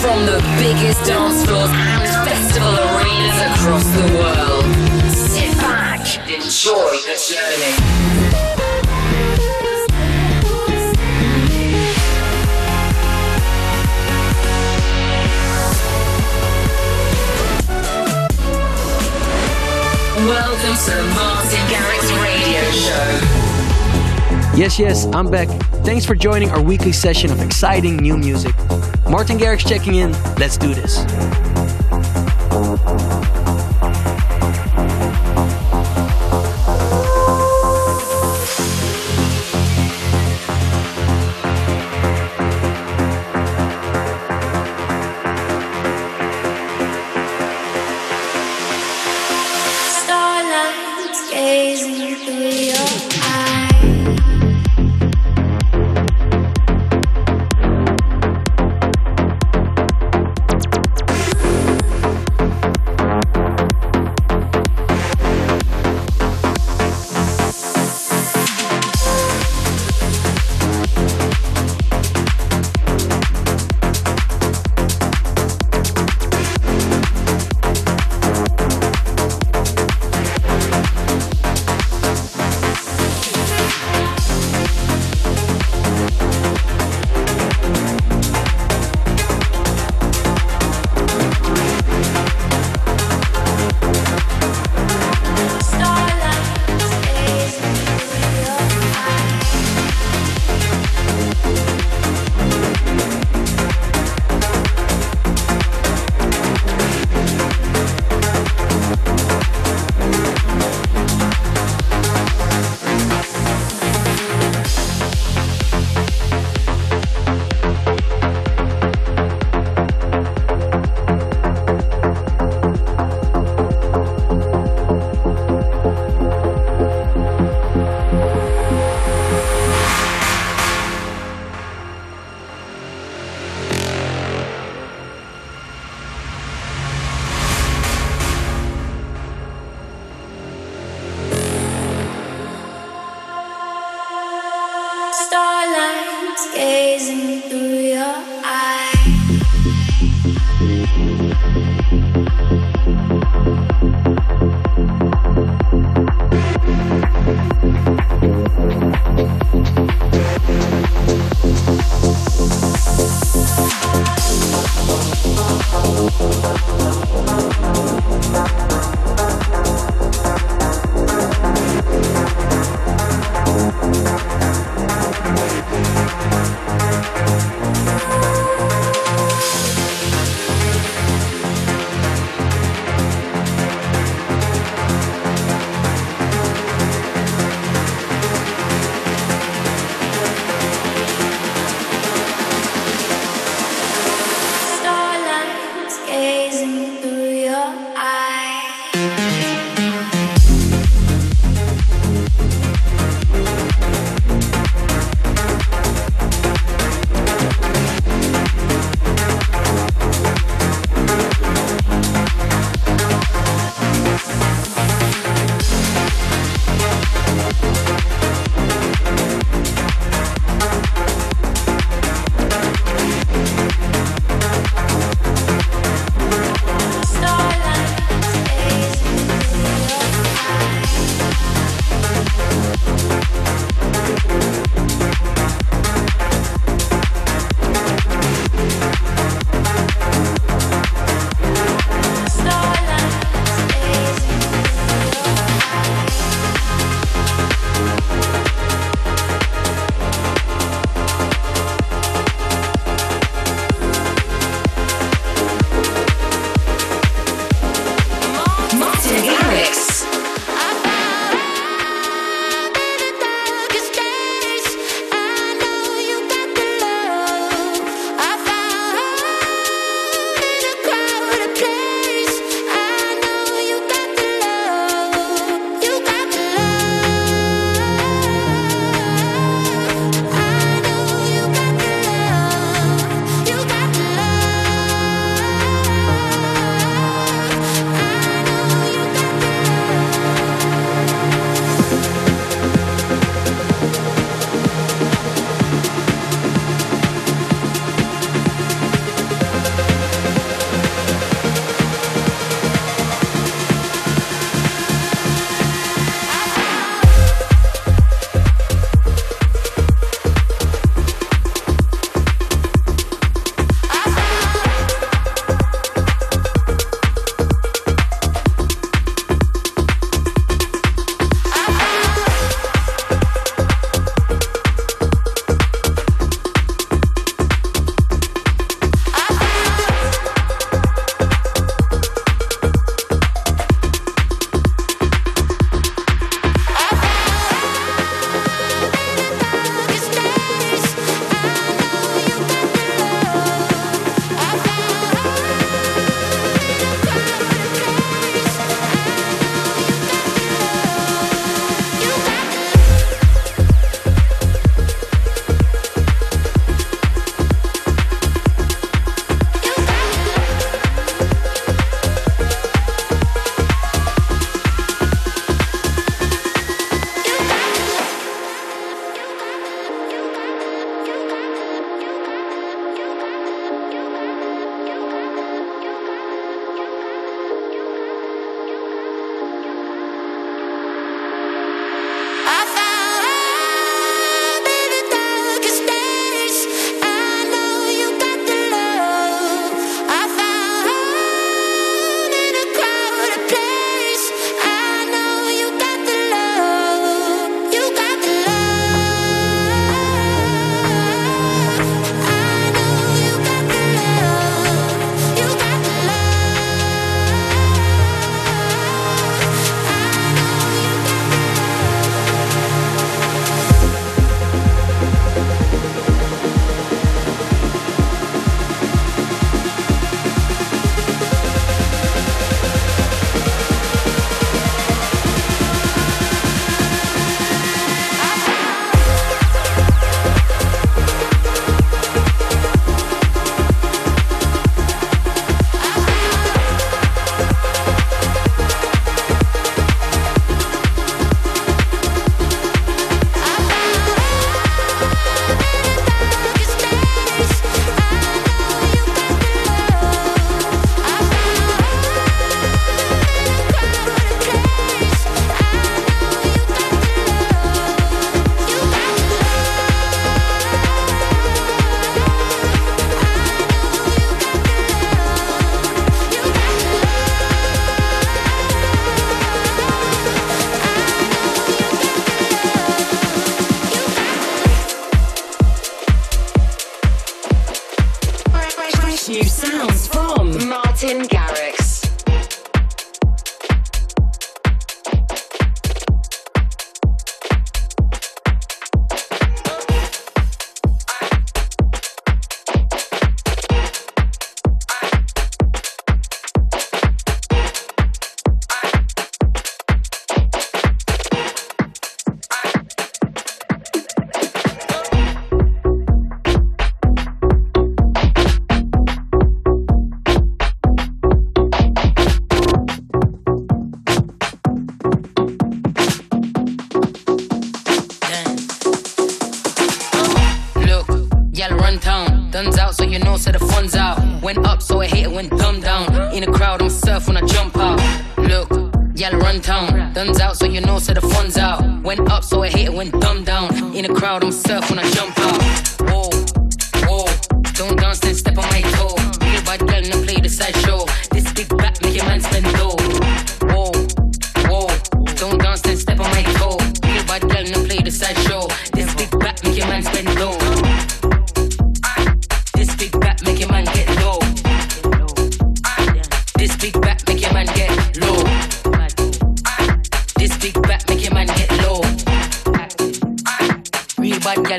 from the biggest dance floors and festival arenas across the world. Sit back, enjoy the journey. Welcome to the Martin Garrix Radio Show. Yes, yes, I'm back. Thanks for joining our weekly session of exciting new music. Martin Garrix checking in. Let's do this.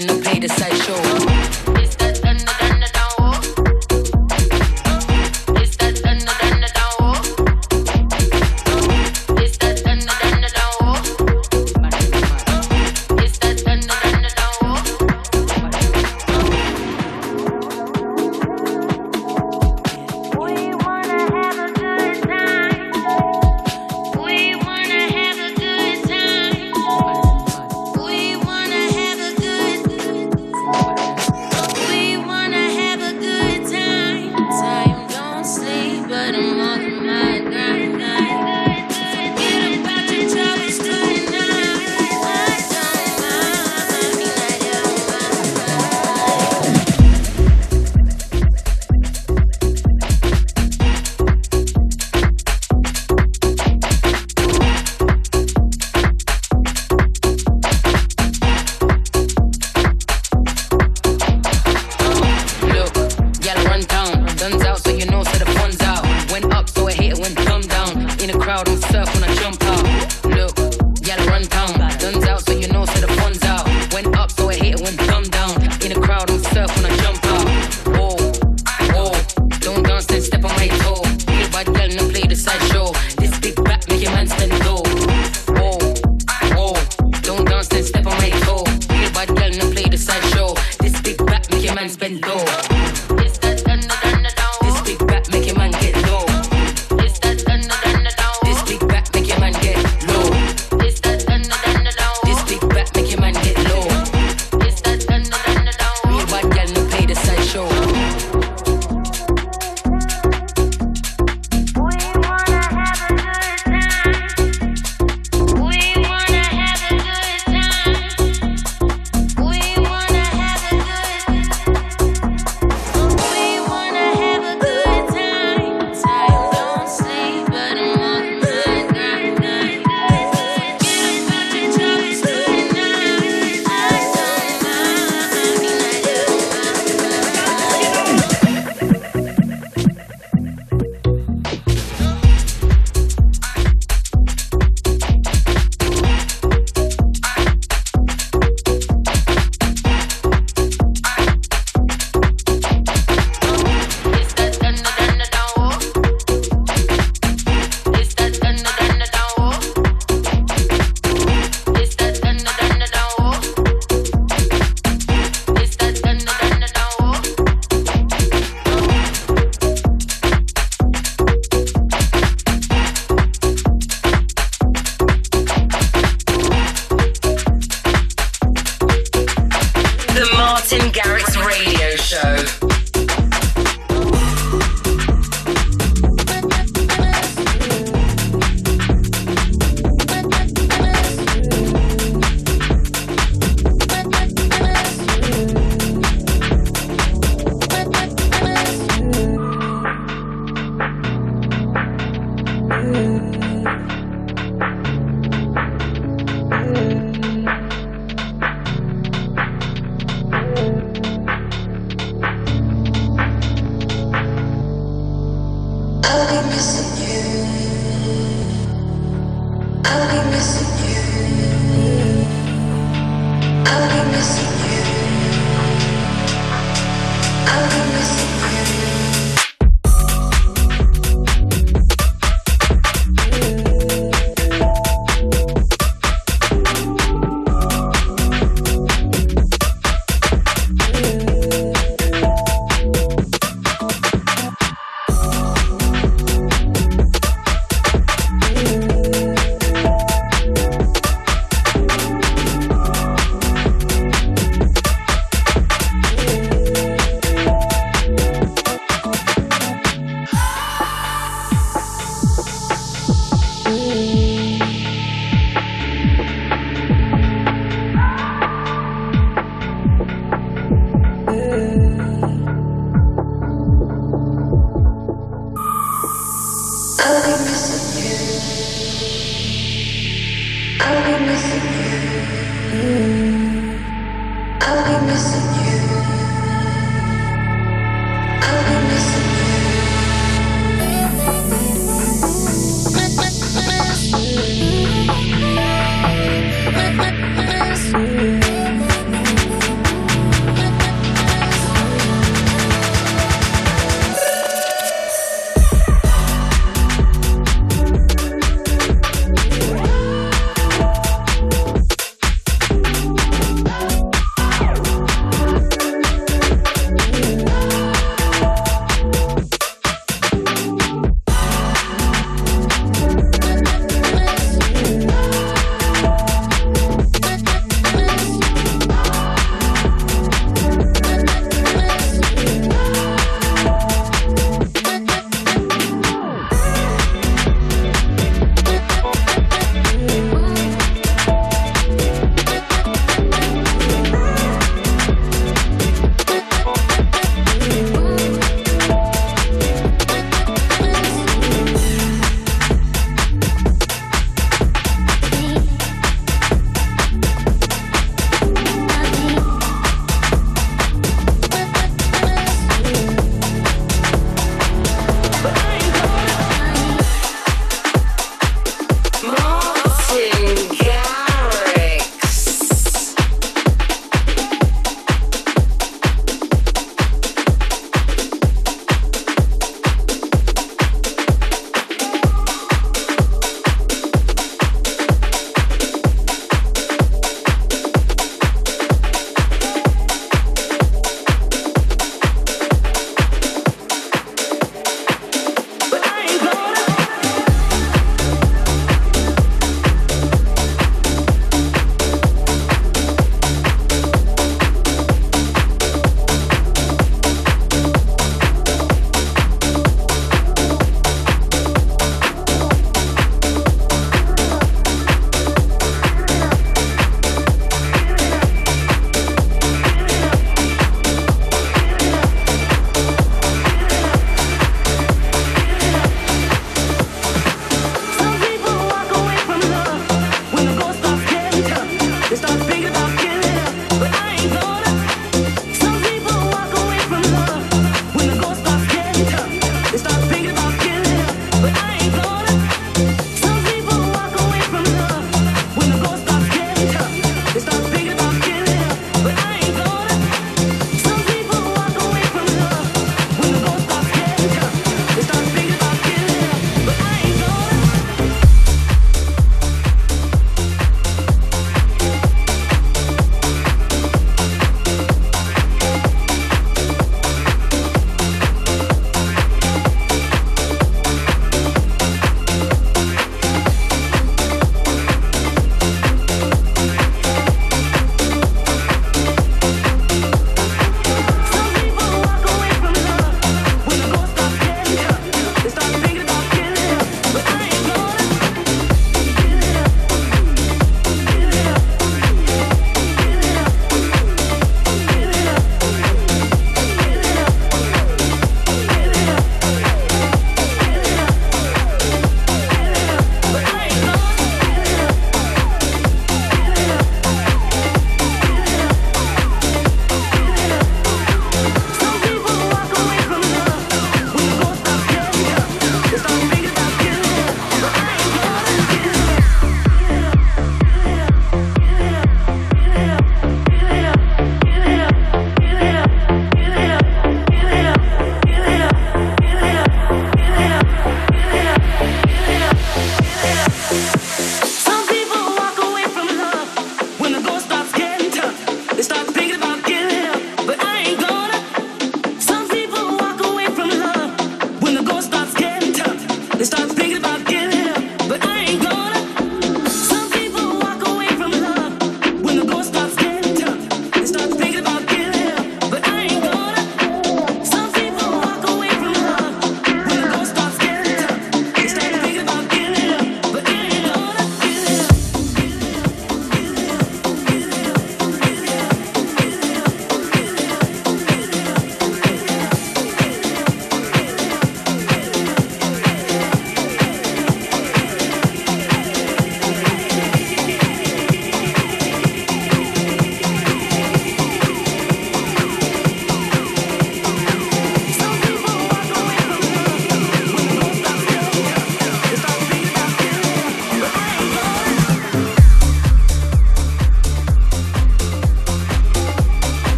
and I paid a side show.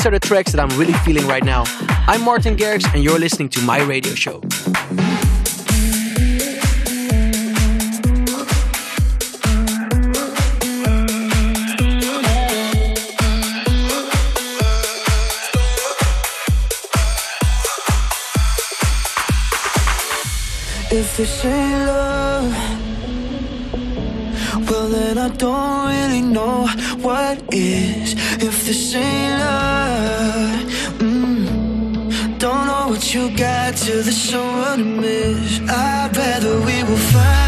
These are the tracks that I'm really feeling right now. I'm Martin Garrix, and you're listening to my radio show. If this ain't love, well then I don't really know what is. If this ain't love, you got to the someone to miss. I'd rather we will find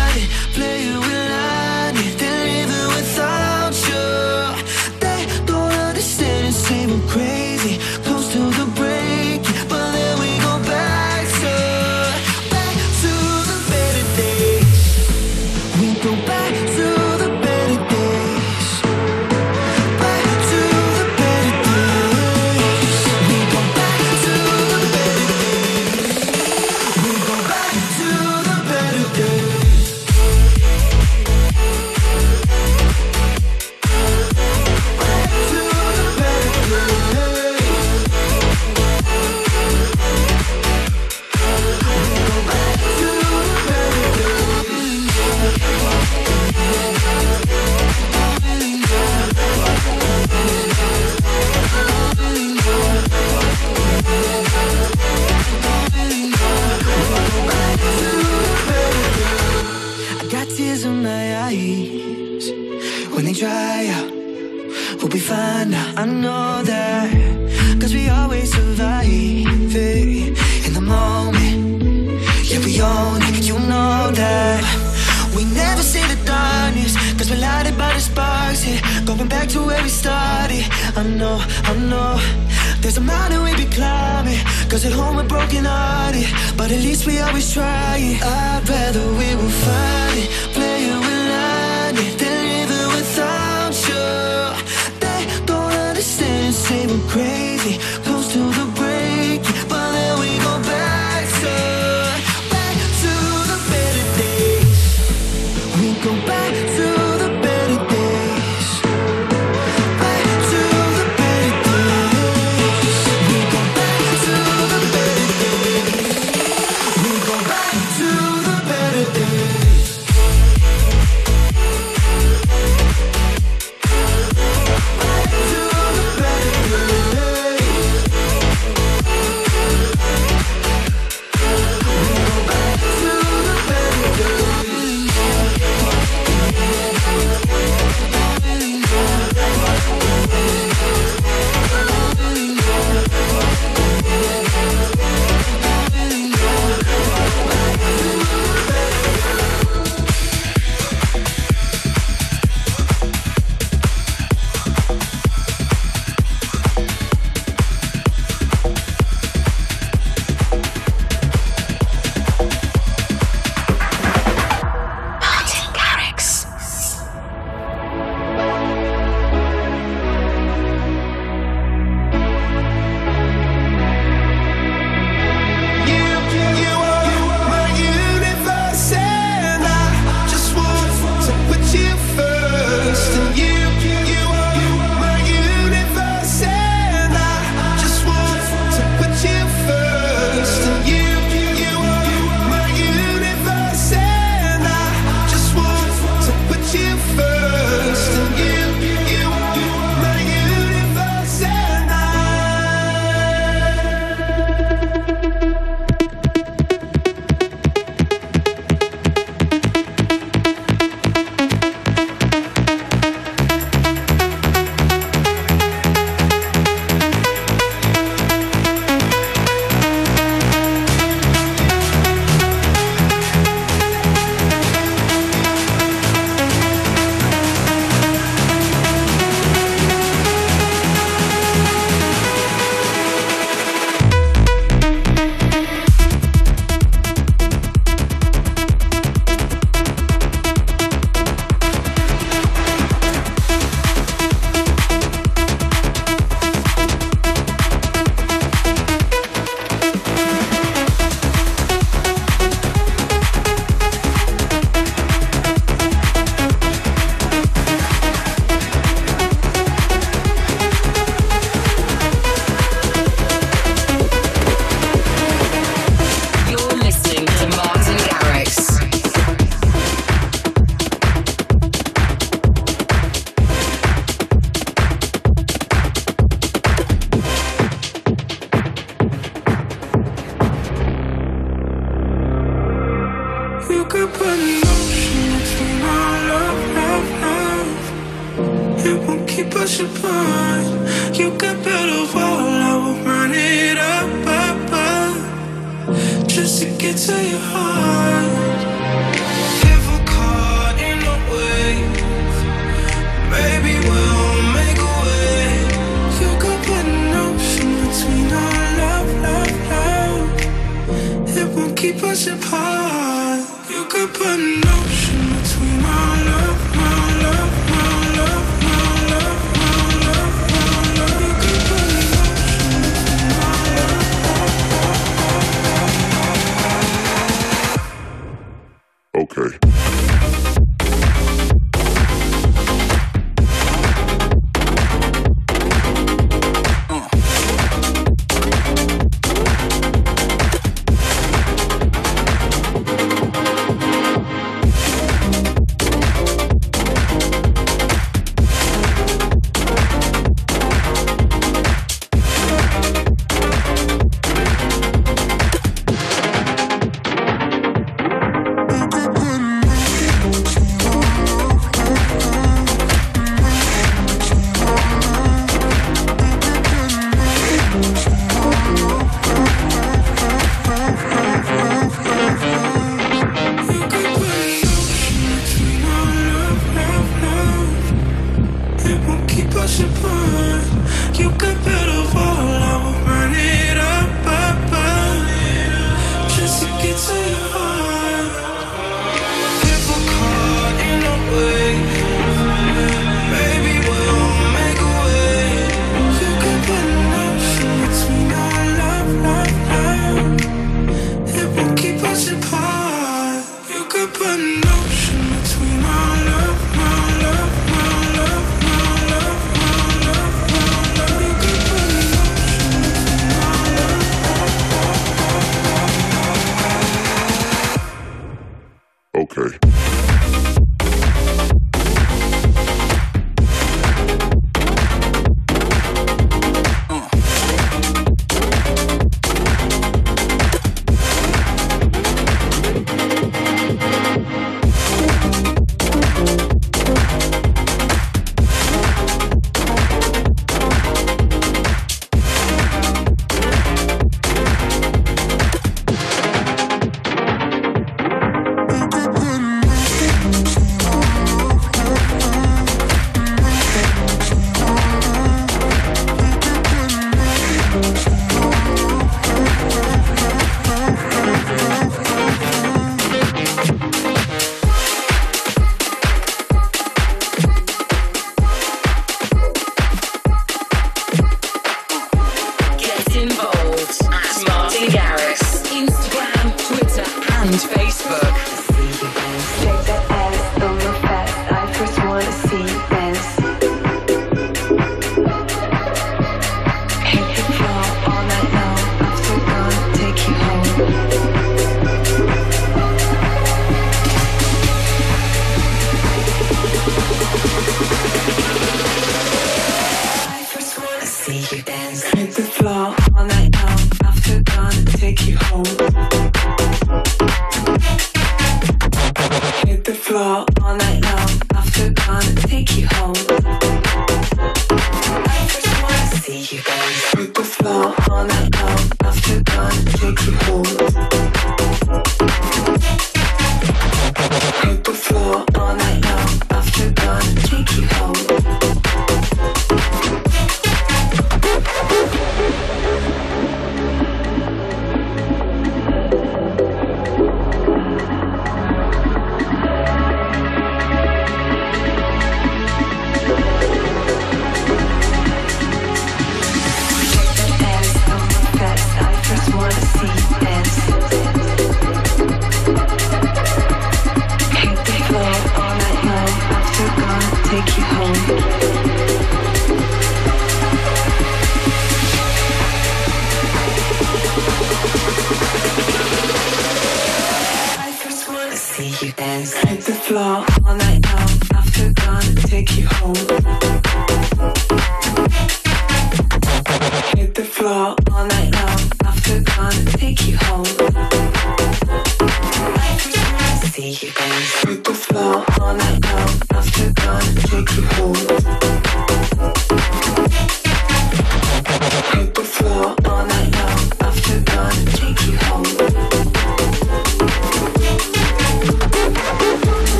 See you guys. With the floor on the low, after gone, take you home.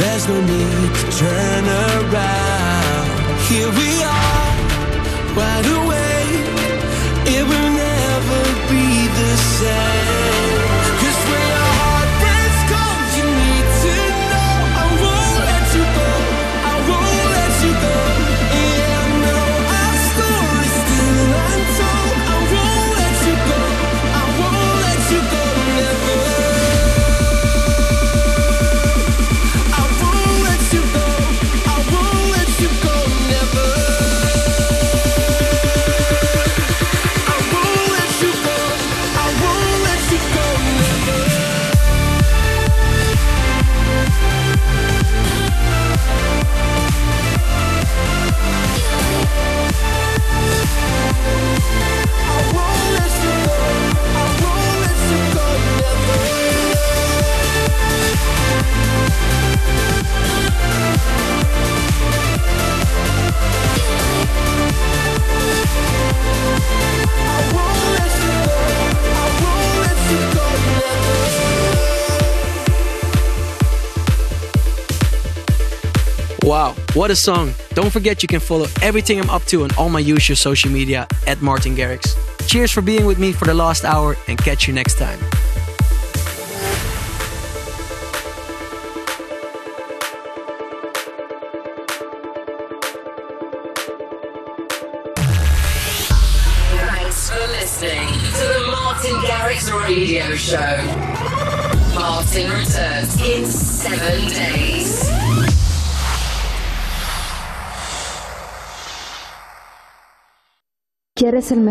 There's no need to turn around. Here we are, wide awake. It will never be the same. Wow, what a song. Don't forget you can follow everything I'm up to on all my usual social media at Martin Garrix. Cheers for being with me for the last hour and catch you next time. Thanks for listening to the Martin Garrix Radio Show. Martin returns in seven days. ¿Quieres el mejor?